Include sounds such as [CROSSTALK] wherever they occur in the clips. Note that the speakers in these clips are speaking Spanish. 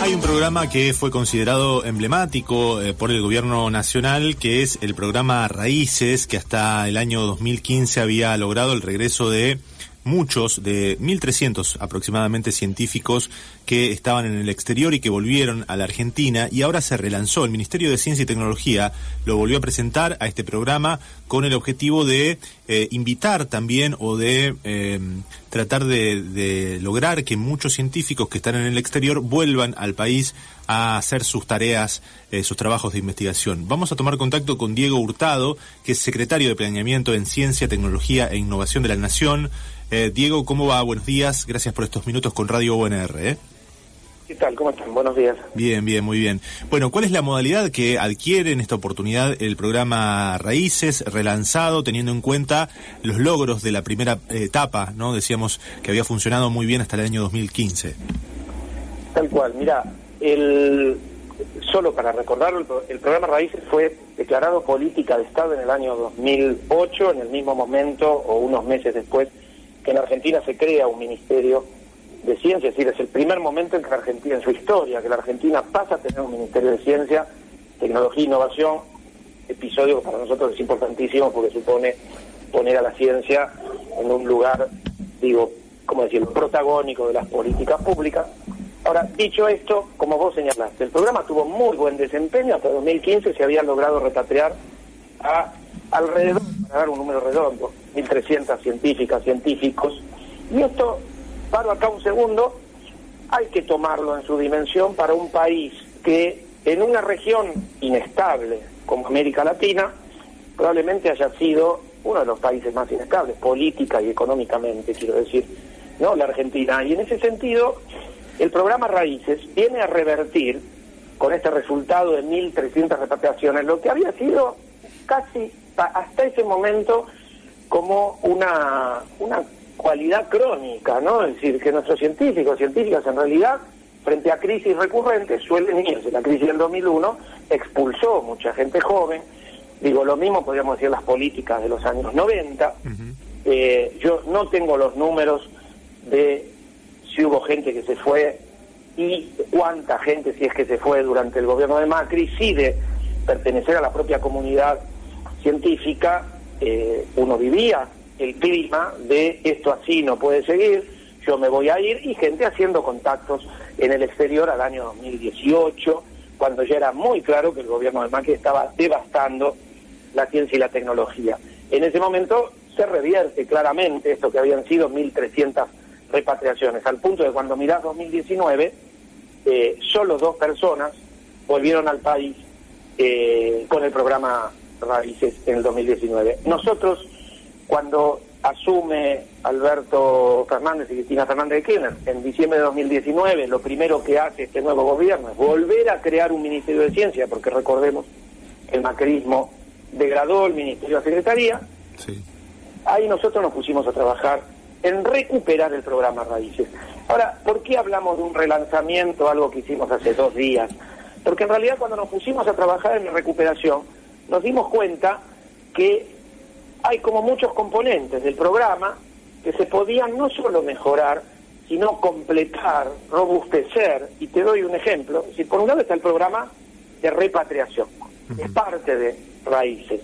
Hay un programa que fue considerado emblemático eh, por el gobierno nacional, que es el programa Raíces, que hasta el año 2015 había logrado el regreso de muchos de 1.300 aproximadamente científicos que estaban en el exterior y que volvieron a la Argentina y ahora se relanzó. El Ministerio de Ciencia y Tecnología lo volvió a presentar a este programa con el objetivo de eh, invitar también o de eh, tratar de, de lograr que muchos científicos que están en el exterior vuelvan al país a hacer sus tareas, eh, sus trabajos de investigación. Vamos a tomar contacto con Diego Hurtado, que es secretario de Planeamiento en Ciencia, Tecnología e Innovación de la Nación. Eh, Diego, ¿cómo va? Buenos días. Gracias por estos minutos con Radio UNR. ¿eh? ¿Qué tal? ¿Cómo están? Buenos días. Bien, bien, muy bien. Bueno, ¿cuál es la modalidad que adquiere en esta oportunidad el programa Raíces relanzado, teniendo en cuenta los logros de la primera etapa, ¿no? Decíamos que había funcionado muy bien hasta el año 2015. Tal cual, mira, el, solo para recordarlo, el, el programa Raíces fue declarado política de Estado en el año 2008, en el mismo momento o unos meses después que en Argentina se crea un ministerio de ciencia, es decir, es el primer momento en que la Argentina, en su historia, que la Argentina pasa a tener un ministerio de ciencia, tecnología e innovación, episodio que para nosotros es importantísimo porque supone poner a la ciencia en un lugar, digo, como decirlo, protagónico de las políticas públicas. Ahora, dicho esto, como vos señalaste, el programa tuvo muy buen desempeño, hasta 2015 se había logrado repatriar a alrededor, para dar un número redondo, 1.300 científicas, científicos, y esto paro acá un segundo, hay que tomarlo en su dimensión para un país que en una región inestable como América Latina probablemente haya sido uno de los países más inestables, política y económicamente, quiero decir, ¿no? La Argentina. Y en ese sentido, el programa Raíces viene a revertir con este resultado de 1.300 repatriaciones lo que había sido casi hasta ese momento como una, una cualidad crónica, ¿no? Es decir, que nuestros científicos, científicas en realidad, frente a crisis recurrentes, suelen irse. La crisis del 2001 expulsó mucha gente joven. Digo, lo mismo podríamos decir las políticas de los años 90. eh, yo no tengo los números de si hubo gente que se fue y cuánta gente, si es que se fue durante el gobierno de Macri, sí de pertenecer a la propia comunidad científica, eh, uno vivía el clima de esto así no puede seguir, yo me voy a ir, y gente haciendo contactos en el exterior al año 2018, cuando ya era muy claro que el gobierno de Macri estaba devastando la ciencia y la tecnología. En ese momento se revierte claramente esto que habían sido 1.300 repatriaciones, al punto de cuando mirás 2019, eh, solo dos personas volvieron al país eh, con el programa Raíces en el 2019. Nosotros cuando asume Alberto Fernández y Cristina Fernández de Kirchner en diciembre de 2019, lo primero que hace este nuevo gobierno es volver a crear un Ministerio de Ciencia, porque recordemos que el macrismo degradó el Ministerio de Secretaría. Sí. Ahí nosotros nos pusimos a trabajar en recuperar el programa Raíces. Ahora, ¿por qué hablamos de un relanzamiento, algo que hicimos hace dos días? Porque en realidad cuando nos pusimos a trabajar en la recuperación, nos dimos cuenta que hay como muchos componentes del programa que se podían no solo mejorar, sino completar, robustecer. Y te doy un ejemplo. Si por un lado está el programa de repatriación, es parte de raíces.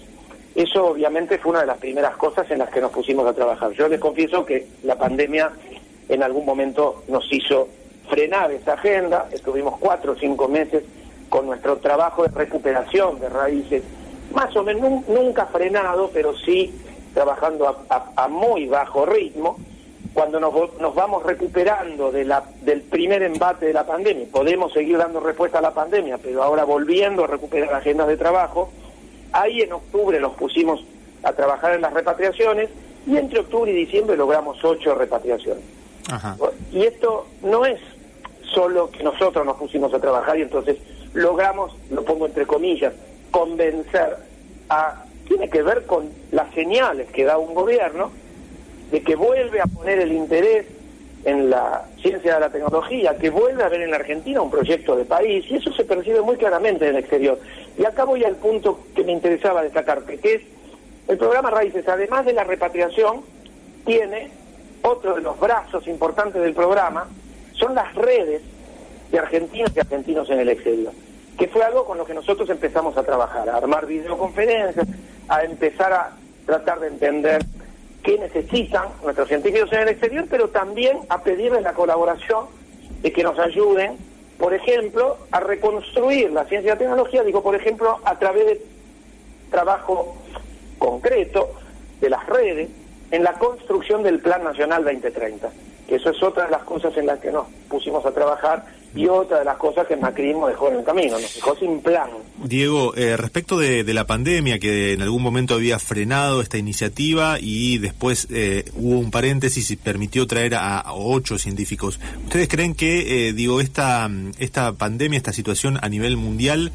Eso obviamente fue una de las primeras cosas en las que nos pusimos a trabajar. Yo les confieso que la pandemia en algún momento nos hizo frenar esa agenda. Estuvimos cuatro o cinco meses con nuestro trabajo de recuperación de raíces más o menos nunca frenado, pero sí trabajando a, a, a muy bajo ritmo. Cuando nos, nos vamos recuperando de la, del primer embate de la pandemia, podemos seguir dando respuesta a la pandemia, pero ahora volviendo a recuperar agendas de trabajo, ahí en octubre nos pusimos a trabajar en las repatriaciones y entre octubre y diciembre logramos ocho repatriaciones. Y esto no es solo que nosotros nos pusimos a trabajar y entonces logramos, lo pongo entre comillas, convencer a... Tiene que ver con las señales que da un gobierno de que vuelve a poner el interés en la ciencia de la tecnología, que vuelve a ver en la Argentina un proyecto de país, y eso se percibe muy claramente en el exterior. Y acá voy al punto que me interesaba destacarte, que es el programa Raíces, además de la repatriación, tiene otro de los brazos importantes del programa, son las redes de argentinos y argentinos en el exterior, que fue algo con lo que nosotros empezamos a trabajar, a armar videoconferencias, a empezar a tratar de entender qué necesitan nuestros científicos en el exterior, pero también a pedirles la colaboración de que nos ayuden, por ejemplo, a reconstruir la ciencia y la tecnología, digo, por ejemplo, a través de trabajo concreto de las redes en la construcción del Plan Nacional 2030, que eso es otra de las cosas en las que nos pusimos a trabajar y otra de las cosas que el macrismo dejó en el camino, nos dejó sin plan. Diego, eh, respecto de, la pandemia, que en algún momento había frenado esta iniciativa y después eh, hubo un paréntesis y permitió traer a, ocho científicos, ¿ustedes creen que, eh, digo, esta, esta pandemia, esta situación a nivel mundial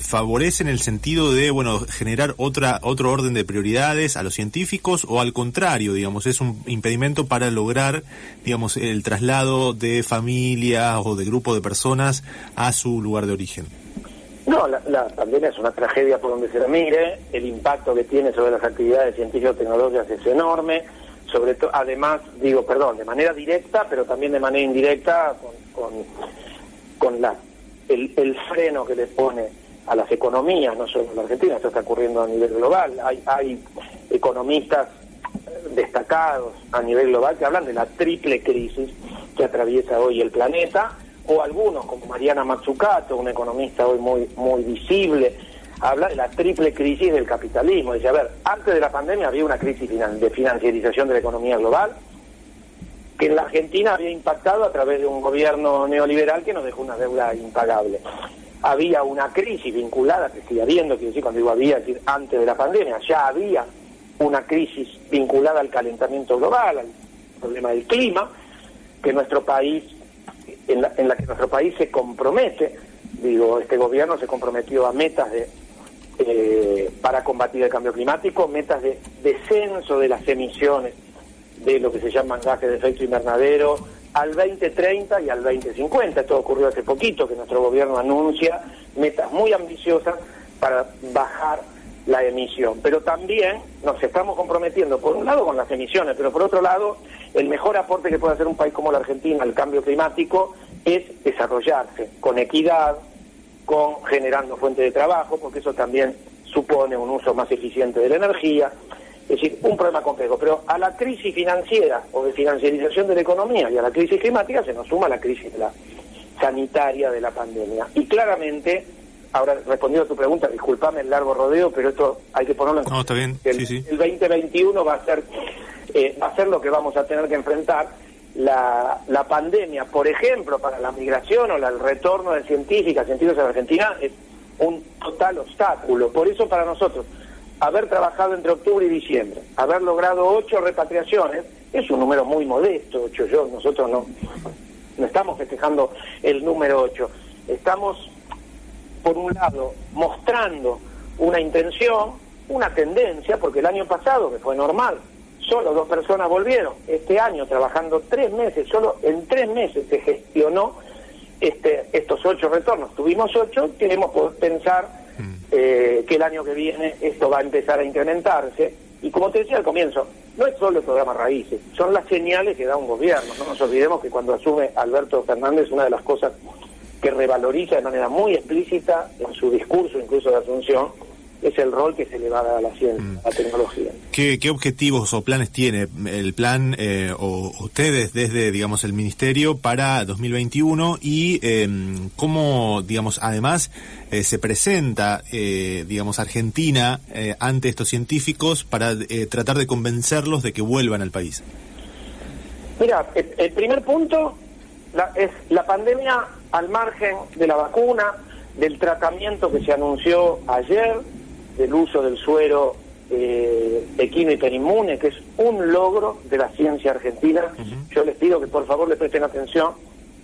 favorece en el sentido de, bueno, generar otra, otro orden de prioridades a los científicos o al contrario, digamos, es un impedimento para lograr, digamos, el traslado de familia o de grupo de personas a su lugar de origen? No, la, pandemia es una tragedia por donde se mire, el impacto que tiene sobre las actividades científico-tecnológicas es enorme, sobre todo, además, digo, perdón, de manera directa, pero también de manera indirecta, con, con, la, el, el, freno que le pone a las economías, no solo en la Argentina, esto está ocurriendo a nivel global, hay, hay economistas destacados a nivel global que hablan de la triple crisis que atraviesa hoy el planeta, o algunos como Mariana Mazzucato, una economista hoy muy, muy visible, habla de la triple crisis del capitalismo. Dice, a ver, antes de la pandemia había una crisis de financiarización de la economía global, que en la Argentina había impactado a través de un gobierno neoliberal que nos dejó una deuda impagable. Había una crisis vinculada, que sigue habiendo, quiero decir, cuando digo había, decir, antes de la pandemia, ya había una crisis vinculada al calentamiento global, al problema del clima, que nuestro país, en la, en la que nuestro país se compromete, digo, este gobierno se comprometió a metas de eh, para combatir el cambio climático, metas de descenso de las emisiones de lo que se llaman gases de efecto invernadero al 2030 y al 2050. Esto ocurrió hace poquito, que nuestro gobierno anuncia metas muy ambiciosas para bajar la emisión. Pero también nos estamos comprometiendo, por un lado, con las emisiones, pero por otro lado, el mejor aporte que puede hacer un país como la Argentina al cambio climático es desarrollarse con equidad, con generando fuentes de trabajo, porque eso también supone un uso más eficiente de la energía. Es decir, un problema complejo. Pero a la crisis financiera o de financiarización de la economía y a la crisis climática se nos suma la crisis de la sanitaria de la pandemia. Y claramente ahora respondiendo a tu pregunta, discúlpame el largo rodeo, pero esto hay que ponerlo en No, está bien. El, sí, el 2021 va a ser eh, va a ser lo que vamos a tener que enfrentar. La, la pandemia, por ejemplo, para la migración o el retorno de científicas, científicos en Argentina, es un total obstáculo. Por eso para nosotros, haber trabajado entre octubre y diciembre, haber logrado ocho repatriaciones, es un número muy modesto, ocho yo, nosotros no, no estamos festejando el número ocho, estamos por un lado, mostrando una intención, una tendencia, porque el año pasado, que fue normal, solo dos personas volvieron. Este año, trabajando tres meses, solo en tres meses se gestionó este, estos ocho retornos. Tuvimos ocho, queremos pensar mm. eh, que el año que viene esto va a empezar a incrementarse. Y como te decía al comienzo, no es solo el programa Raíces, son las señales que da un gobierno. No nos olvidemos que cuando asume Alberto Fernández, una de las cosas que revaloriza de manera muy explícita en su discurso, incluso de Asunción, es el rol que se le va a dar a la ciencia, mm. a la tecnología. ¿Qué, objetivos o planes tiene el plan eh, o ustedes desde, digamos, el Ministerio para 2021 y em, cómo, digamos, además eh, se presenta, eh, digamos, Argentina ante estos científicos para tratar de convencerlos de que vuelvan al país? Mira, el primer punto es la pandemia al margen de la vacuna, del tratamiento que se anunció ayer, del uso del suero eh, equino hiperinmune, que es un logro de la ciencia argentina. Yo les pido que por favor le presten atención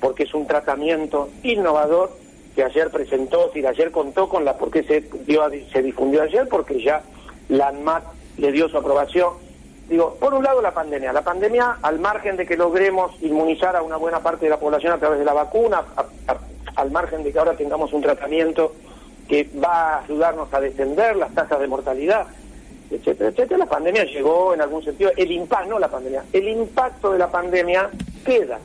porque es un tratamiento innovador que ayer presentó, si ayer contó con la, porque se, dio, se difundió ayer, porque ya la ANMAT le dio su aprobación. Digo, por un lado la pandemia. La pandemia, al margen de que logremos inmunizar a una buena parte de la población a través de la vacuna, al margen de que ahora tengamos un tratamiento que va a ayudarnos a descender las tasas de mortalidad, etcétera, etcétera, la pandemia llegó en algún sentido, el impacto, la pandemia, el impacto de la pandemia queda.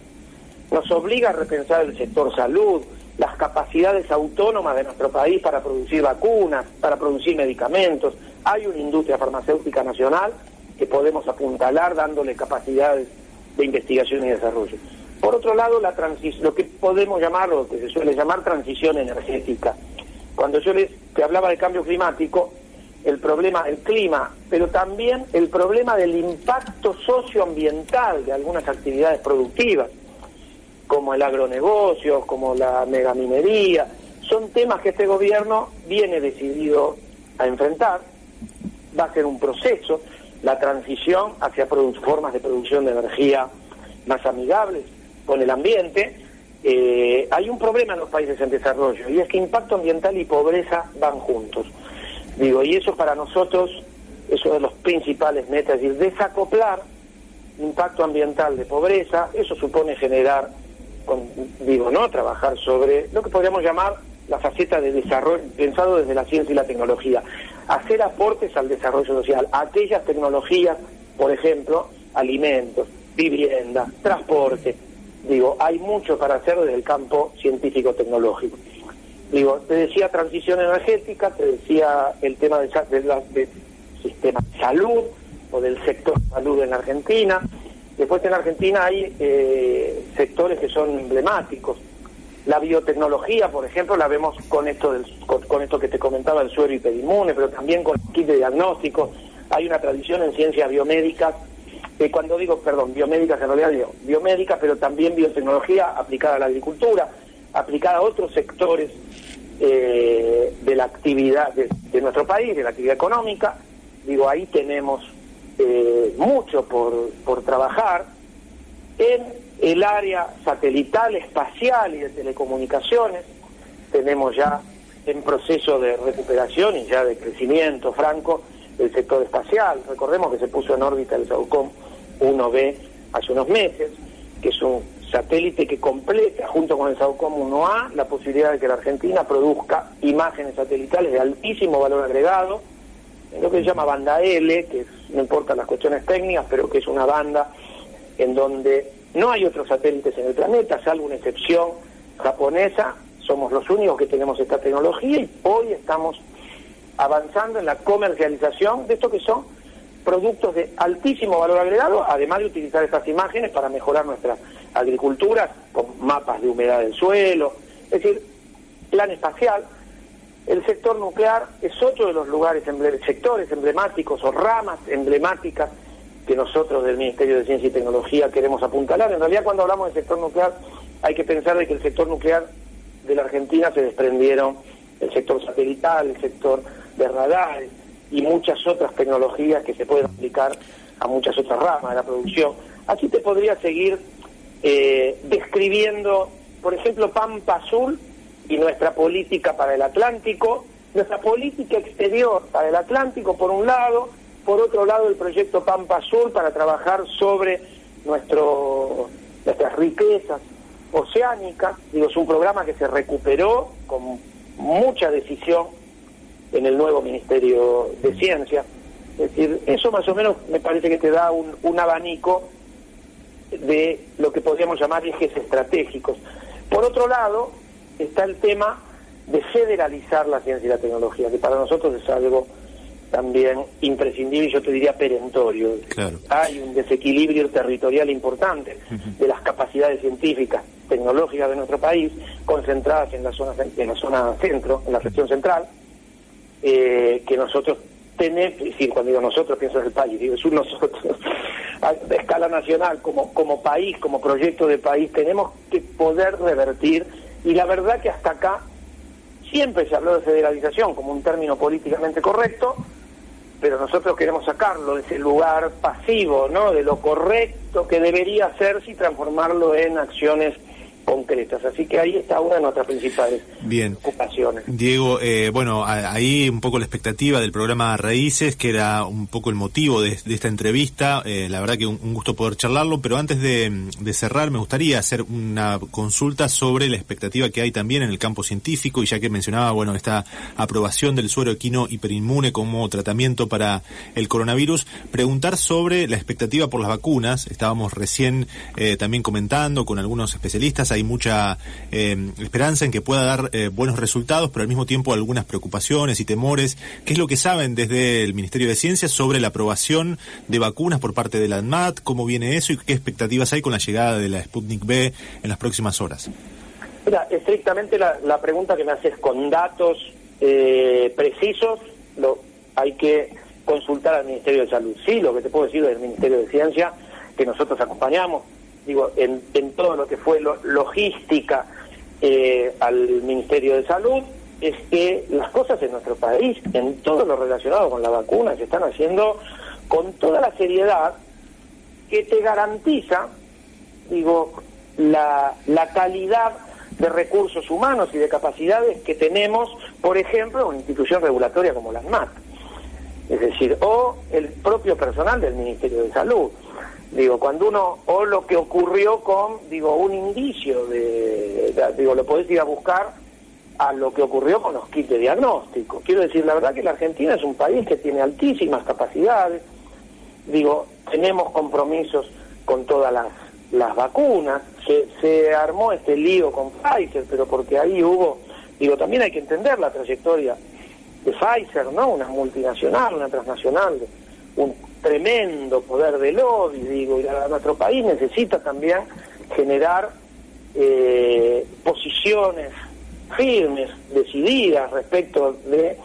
Nos obliga a repensar el sector salud, las capacidades autónomas de nuestro país para producir vacunas, para producir medicamentos. Hay una industria farmacéutica nacional que podemos apuntalar dándole capacidades de investigación y desarrollo. Por otro lado, la lo que podemos llamar, o que se suele llamar transición energética. Cuando yo les hablaba de cambio climático, el problema, el clima, pero también el problema del impacto socioambiental de algunas actividades productivas como el agronegocio, como la megaminería, son temas que este gobierno viene decidido a enfrentar, va a ser un proceso, la transición hacia formas de producción de energía más amigables con el ambiente. Eh, hay un problema en los países en desarrollo y es que impacto ambiental y pobreza van juntos. Digo, y eso para nosotros es uno de los principales metas, es decir, desacoplar impacto ambiental de pobreza, eso supone generar digo, ¿no? Trabajar sobre lo que podríamos llamar la faceta de desarrollo, pensado desde la ciencia y la tecnología. Hacer aportes al desarrollo social, aquellas tecnologías, por ejemplo, alimentos, vivienda, transporte. Digo, hay mucho para hacer desde el campo científico-tecnológico. Digo, te decía transición energética, te decía el tema del de, sistema de salud o del sector salud en Argentina, Después en Argentina hay eh, sectores que son emblemáticos. La biotecnología, por ejemplo, la vemos con esto del, con, esto que te comentaba, el suero hiperinmune, pero también con el kit de diagnóstico. Hay una tradición en ciencias biomédicas, que cuando digo, perdón, biomédicas en realidad pero también biotecnología aplicada a la agricultura, aplicada a otros sectores eh, de la actividad de, de nuestro país, de la actividad económica. Digo, ahí tenemos eh, mucho por, por trabajar en el área satelital, espacial y de telecomunicaciones. Tenemos ya en proceso de recuperación y ya de crecimiento franco el sector espacial. Recordemos que se puso en órbita el SAUCOM 1B hace unos meses, que es un satélite que completa junto con el SAUCOM 1A la posibilidad de que la Argentina produzca imágenes satelitales de altísimo valor agregado, en lo que se llama banda L, que no importa las cuestiones técnicas, pero que es una banda en donde no hay otros satélites en el planeta, salvo una excepción japonesa, somos los únicos que tenemos esta tecnología y hoy estamos avanzando en la comercialización de esto que son productos de altísimo valor agregado, además de utilizar estas imágenes para mejorar nuestra agricultura con mapas de humedad del suelo, es decir, plan espacial, el sector nuclear es otro de los lugares, sectores emblemáticos o ramas emblemáticas que nosotros del Ministerio de Ciencia y Tecnología queremos apuntalar. En realidad, cuando hablamos del sector nuclear, hay que pensar de que el sector nuclear de la Argentina se desprendieron el sector satelital, el sector de radares y muchas otras tecnologías que se pueden aplicar a muchas otras ramas de la producción. Aquí te podría seguir eh, describiendo, por ejemplo, Pampa Azul y nuestra política para el Atlántico, nuestra política exterior para el Atlántico por un lado, por otro lado el proyecto Pampa Azul para trabajar sobre nuestro, nuestras riquezas oceánicas, digo, es un programa que se recuperó con mucha decisión en el nuevo Ministerio de Ciencia. Es decir, eso más o menos me parece que te da un, un abanico de lo que podríamos llamar ejes estratégicos. Por otro lado, está el tema de federalizar la ciencia y la tecnología, que para nosotros es algo también imprescindible y yo te diría perentorio. Hay un desequilibrio territorial importante de las capacidades científicas, tecnológicas de nuestro país, concentradas en la zona, en la zona centro, en la región central, eh, que nosotros tenemos, decir, cuando digo nosotros pienso en el país, digo, es un nosotros, [LAUGHS] a escala nacional, como, como país, como proyecto de país, tenemos que poder revertir y la verdad que hasta acá siempre se habló de federalización como un término políticamente correcto, pero nosotros queremos sacarlo de ese lugar pasivo, ¿no? De lo correcto que debería hacerse y transformarlo en acciones concretas. Así que ahí está una de nuestras principales Bien. ocupaciones. Diego, eh, bueno, ahí un poco la expectativa del programa Raíces, que era un poco el motivo de, esta entrevista. Eh, la verdad que un, gusto poder charlarlo, pero antes de, cerrar me gustaría hacer una consulta sobre la expectativa que hay también en el campo científico, y ya que mencionaba, bueno, esta aprobación del suero equino hiperinmune como tratamiento para el coronavirus, preguntar sobre la expectativa por las vacunas. Estábamos recién eh, también comentando con algunos especialistas, hay mucha eh, esperanza en que pueda dar eh, buenos resultados, pero al mismo tiempo algunas preocupaciones y temores. ¿Qué es lo que saben desde el Ministerio de Ciencias sobre la aprobación de vacunas por parte de la ANMAT? ¿Cómo viene eso y qué expectativas hay con la llegada de la Sputnik B en las próximas horas? Mira, estrictamente la, pregunta que me haces con datos eh, precisos, lo, hay que consultar al Ministerio de Salud. Sí, lo que te puedo decir del Ministerio de Ciencia, que nosotros acompañamos digo, en, todo lo que fue logística eh, al Ministerio de Salud, es que las cosas en nuestro país, en todo lo relacionado con la vacuna, se están haciendo con toda la seriedad que te garantiza, digo, la, la calidad de recursos humanos y de capacidades que tenemos, por ejemplo, una institución regulatoria como la ANMAT, es decir, o el propio personal del Ministerio de Salud. Digo, cuando uno, o lo que ocurrió con, digo, un indicio de, digo, lo podés ir a buscar a lo que ocurrió con los kits de diagnóstico. Quiero decir, la verdad que la Argentina es un país que tiene altísimas capacidades, digo, tenemos compromisos con todas las, las vacunas, se, se armó este lío con Pfizer, pero porque ahí hubo, digo, también hay que entender la trayectoria de Pfizer, ¿no? Una multinacional, una transnacional, un tremendo poder de lobby, digo, y nuestro país necesita también generar eh, posiciones firmes, decididas respecto de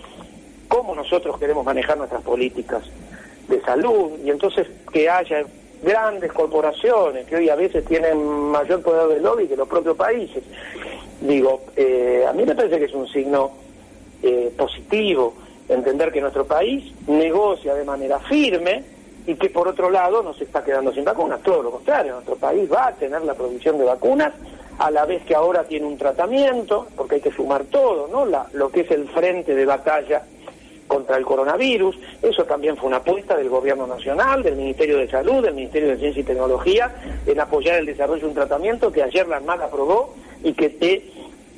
cómo nosotros queremos manejar nuestras políticas de salud y entonces que haya grandes corporaciones que hoy a veces tienen mayor poder de lobby que los propios países. Digo, eh, a mí me parece que es un signo eh, positivo entender que nuestro país negocia de manera firme y que por otro lado no se está quedando sin vacunas, todo lo contrario, nuestro país va a tener la provisión de vacunas a la vez que ahora tiene un tratamiento, porque hay que sumar todo, ¿no? La, lo que es el frente de batalla contra el coronavirus, eso también fue una apuesta del Gobierno Nacional, del Ministerio de Salud, del Ministerio de Ciencia y Tecnología, en apoyar el desarrollo de un tratamiento que ayer la ANMAT aprobó y que te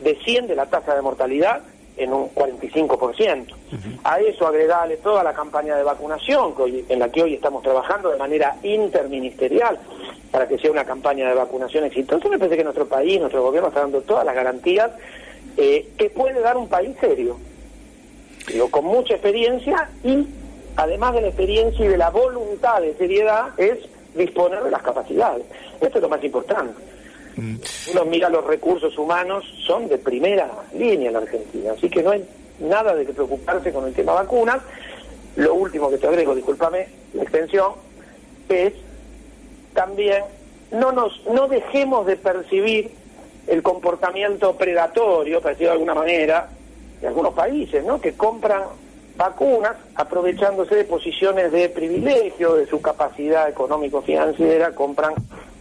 desciende la tasa de mortalidad en un 45%. A eso agregarle toda la campaña de vacunación en la que hoy estamos trabajando de manera interministerial para que sea una campaña de vacunación exitosa. Me parece que nuestro país, nuestro gobierno está dando todas las garantías eh, que puede dar un país serio, digo, con mucha experiencia y además de la experiencia y de la voluntad de seriedad es disponer de las capacidades. Esto es lo más importante. Mm. Uno mira los recursos humanos, son de primera línea en la Argentina, así que no hay nada de que preocuparse con el tema vacunas. Lo último que te agrego, discúlpame la extensión, es también no nos no dejemos de percibir el comportamiento predatorio, parecido de alguna manera, de algunos países, ¿no? que compran vacunas aprovechándose de posiciones de privilegio, de su capacidad económico-financiera, compran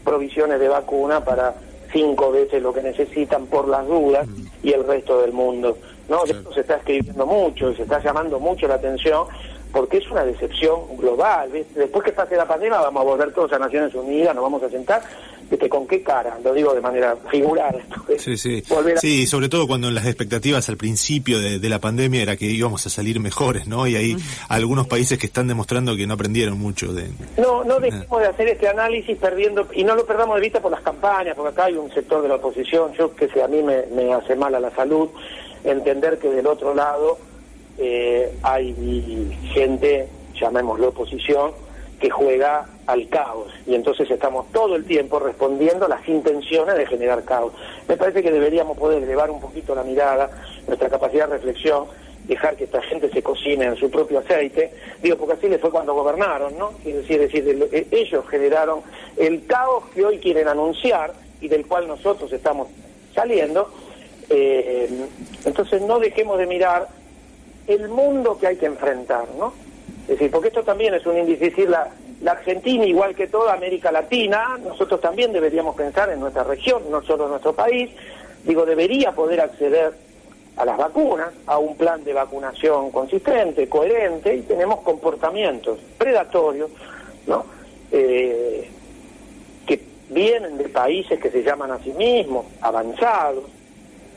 provisiones de vacuna para cinco veces lo que necesitan por las dudas y el resto del mundo. ¿no? De esto se está escribiendo mucho y se está llamando mucho la atención porque es una decepción global. Después que pase la pandemia vamos a volver todos a Naciones Unidas, nos vamos a sentar ¿Con qué cara? Lo digo de manera figural. Sí, sí. Sí, sobre todo cuando las expectativas al principio de, la pandemia era que íbamos a salir mejores, ¿no? Y hay algunos países que están demostrando que no aprendieron mucho de... No, no dejemos de hacer este análisis perdiendo, y no lo perdamos de vista por las campañas, porque acá hay un sector de la oposición, yo que sé, a mí me, hace mal a la salud, entender que del otro lado eh, hay gente, llamémoslo oposición, que juega al caos y entonces estamos todo el tiempo respondiendo a las intenciones de generar caos. Me parece que deberíamos poder elevar un poquito la mirada, nuestra capacidad de reflexión, dejar que esta gente se cocine en su propio aceite, digo porque así les fue cuando gobernaron, ¿no? Quiero decir, decir e, ellos generaron el caos que hoy quieren anunciar y del cual nosotros estamos saliendo, eh, entonces no dejemos de mirar el mundo que hay que enfrentar, ¿no? Es decir, porque esto también es un índice, es decir, la, Argentina, igual que toda América Latina, nosotros también deberíamos pensar en nuestra región, no solo en nuestro país, digo, debería poder acceder a las vacunas, a un plan de vacunación consistente, coherente, y tenemos comportamientos predatorios, ¿no? Eh, que vienen de países que se llaman a sí mismos avanzados,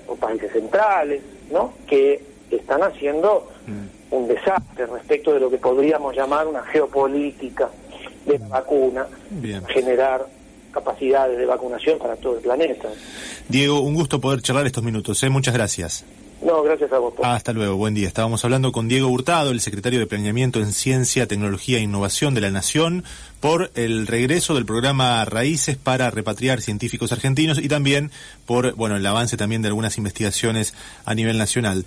o países centrales, ¿no? Que están haciendo mm. Un desastre respecto de lo que podríamos llamar una geopolítica de la vacuna, generar capacidades de vacunación para todo el planeta. Diego, un gusto poder charlar estos minutos. ¿eh? Muchas gracias. No, gracias a vos. hasta luego, buen día. Estábamos hablando con Diego Hurtado, el secretario de Planeamiento en Ciencia, Tecnología e Innovación de la Nación, por el regreso del programa Raíces para repatriar científicos argentinos y también por, bueno, el avance también de algunas investigaciones a nivel nacional.